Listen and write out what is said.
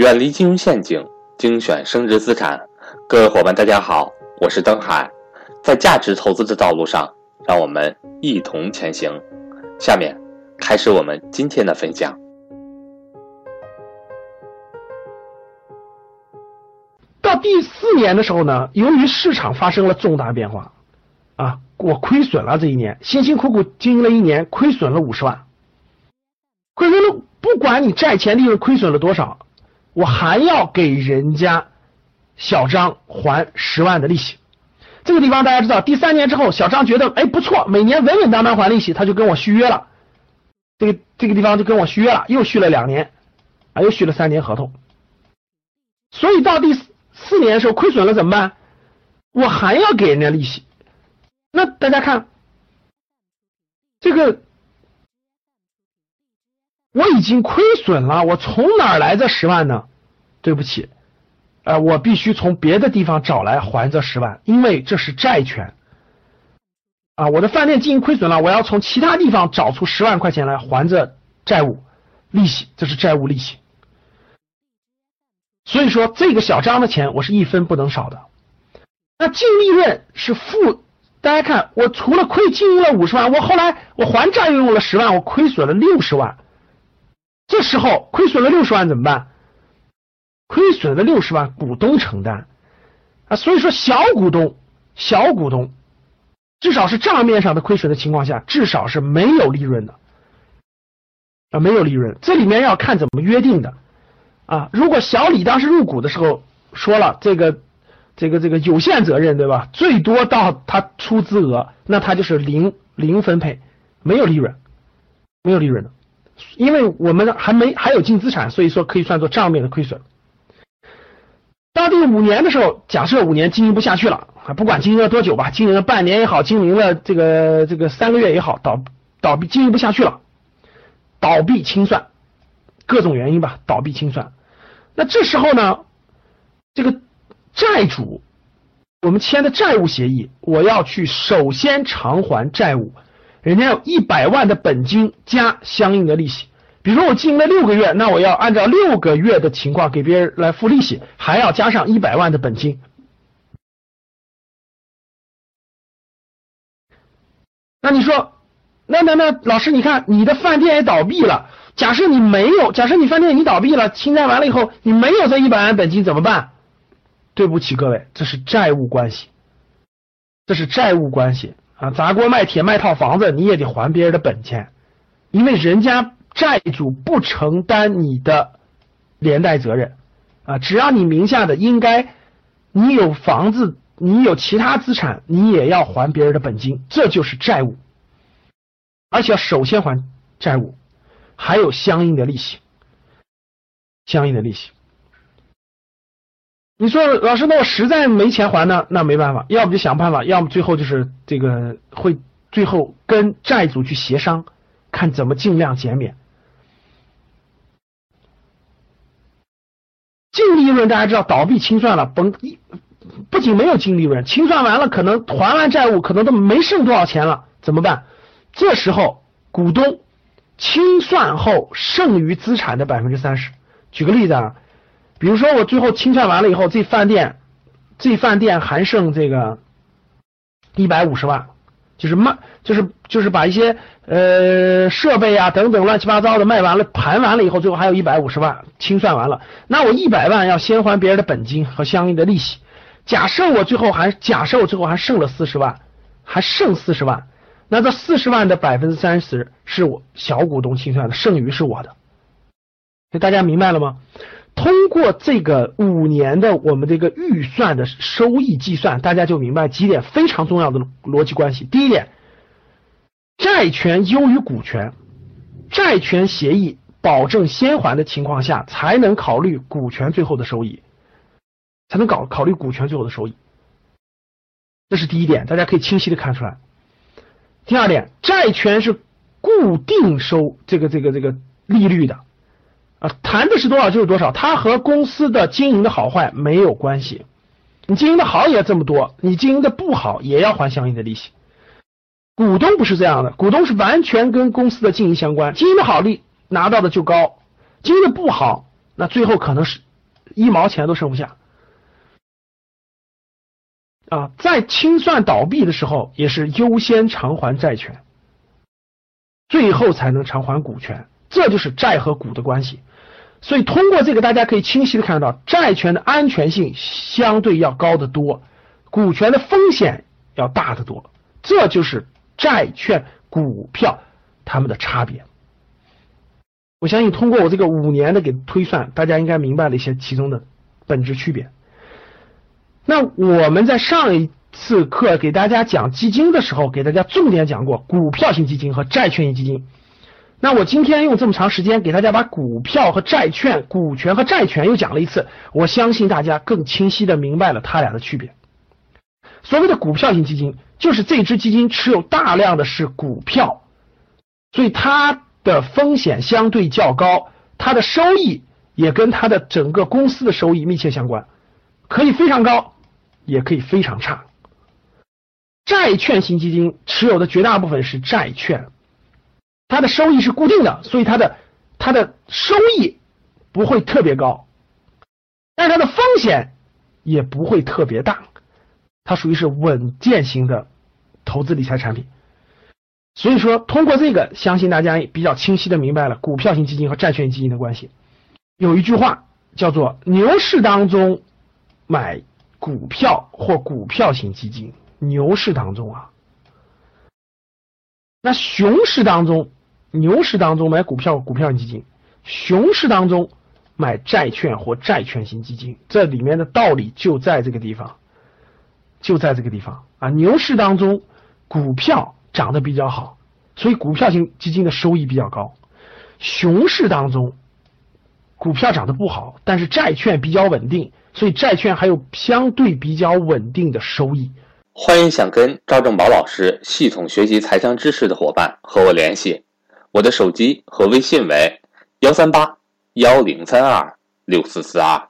远离金融陷阱，精选升值资产。各位伙伴，大家好，我是登海。在价值投资的道路上，让我们一同前行。下面开始我们今天的分享。到第四年的时候呢，由于市场发生了重大变化，啊，我亏损了这一年，辛辛苦苦经营了一年，亏损了五十万。亏损了，不管你债前利润亏损了多少。我还要给人家小张还十万的利息，这个地方大家知道，第三年之后，小张觉得哎不错，每年稳稳当当还利息，他就跟我续约了，这个这个地方就跟我续约了，又续了两年，啊又续了三年合同，所以到第四年的时候亏损了怎么办？我还要给人家利息，那大家看这个。我已经亏损了，我从哪儿来这十万呢？对不起，呃，我必须从别的地方找来还这十万，因为这是债权啊。我的饭店经营亏损了，我要从其他地方找出十万块钱来还这债务利息，这是债务利息。所以说，这个小张的钱我是一分不能少的。那净利润是负，大家看，我除了亏经营了五十万，我后来我还债又用了十万，我亏损了六十万。这时候亏损了六十万怎么办？亏损了六十万，股东承担啊。所以说，小股东，小股东至少是账面上的亏损的情况下，至少是没有利润的啊，没有利润。这里面要看怎么约定的啊。如果小李当时入股的时候说了这个这个这个有限责任，对吧？最多到他出资额，那他就是零零分配，没有利润，没有利润的。因为我们还没还有净资产，所以说可以算作账面的亏损。到第五年的时候，假设五年经营不下去了，不管经营了多久吧，经营了半年也好，经营了这个这个三个月也好，倒倒闭经营不下去了，倒闭清算，各种原因吧，倒闭清算。那这时候呢，这个债主，我们签的债务协议，我要去首先偿还债务。人家有一百万的本金加相应的利息，比如说我经营了六个月，那我要按照六个月的情况给别人来付利息，还要加上一百万的本金。那你说，那那那老师，你看你的饭店也倒闭了，假设你没有，假设你饭店你倒闭了，清债完了以后，你没有这一百万本金怎么办？对不起各位，这是债务关系，这是债务关系。啊，砸锅卖铁卖套房子，你也得还别人的本钱，因为人家债主不承担你的连带责任啊。只要你名下的应该，你有房子，你有其他资产，你也要还别人的本金，这就是债务，而且要首先还债务，还有相应的利息，相应的利息。你说老师，那我实在没钱还呢？那没办法，要不就想办法，要么最后就是这个会最后跟债主去协商，看怎么尽量减免。净利润大家知道，倒闭清算了，甭不仅没有净利润，清算完了可能还完债务，可能都没剩多少钱了，怎么办？这时候股东清算后剩余资产的百分之三十，举个例子啊。比如说我最后清算完了以后，这饭店，这饭店还剩这个一百五十万，就是卖，就是就是把一些呃设备啊等等乱七八糟的卖完了，盘完了以后，最后还有一百五十万清算完了，那我一百万要先还别人的本金和相应的利息。假设我最后还假设我最后还剩了四十万，还剩四十万，那这四十万的百分之三十是我小股东清算的，剩余是我的。大家明白了吗？通过这个五年的我们这个预算的收益计算，大家就明白几点非常重要的逻辑关系。第一点，债权优于股权，债权协议保证先还的情况下，才能考虑股权最后的收益，才能搞考虑股权最后的收益。这是第一点，大家可以清晰的看出来。第二点，债权是固定收这个这个这个利率的。啊，谈的是多少就是多少，它和公司的经营的好坏没有关系。你经营的好也这么多，你经营的不好也要还相应的利息。股东不是这样的，股东是完全跟公司的经营相关，经营的好利拿到的就高，经营的不好，那最后可能是一毛钱都剩不下。啊，在清算倒闭的时候，也是优先偿还债权，最后才能偿还股权，这就是债和股的关系。所以通过这个，大家可以清晰的看得到，债权的安全性相对要高得多，股权的风险要大得多，这就是债券、股票它们的差别。我相信通过我这个五年的给推算，大家应该明白了一些其中的本质区别。那我们在上一次课给大家讲基金的时候，给大家重点讲过股票型基金和债券型基金。那我今天用这么长时间给大家把股票和债券、股权和债权又讲了一次，我相信大家更清晰的明白了它俩的区别。所谓的股票型基金，就是这支基金持有大量的是股票，所以它的风险相对较高，它的收益也跟它的整个公司的收益密切相关，可以非常高。也可以非常差。债券型基金持有的绝大部分是债券，它的收益是固定的，所以它的它的收益不会特别高，但是它的风险也不会特别大，它属于是稳健型的投资理财产品。所以说，通过这个，相信大家比较清晰的明白了股票型基金和债券基金的关系。有一句话叫做“牛市当中买”。股票或股票型基金，牛市当中啊，那熊市当中，牛市当中买股票股票型基金，熊市当中买债券或债券型基金，这里面的道理就在这个地方，就在这个地方啊。牛市当中，股票涨得比较好，所以股票型基金的收益比较高；熊市当中，股票涨得不好，但是债券比较稳定。所以债券还有相对比较稳定的收益。欢迎想跟赵正宝老师系统学习财商知识的伙伴和我联系，我的手机和微信为幺三八幺零三二六四四二。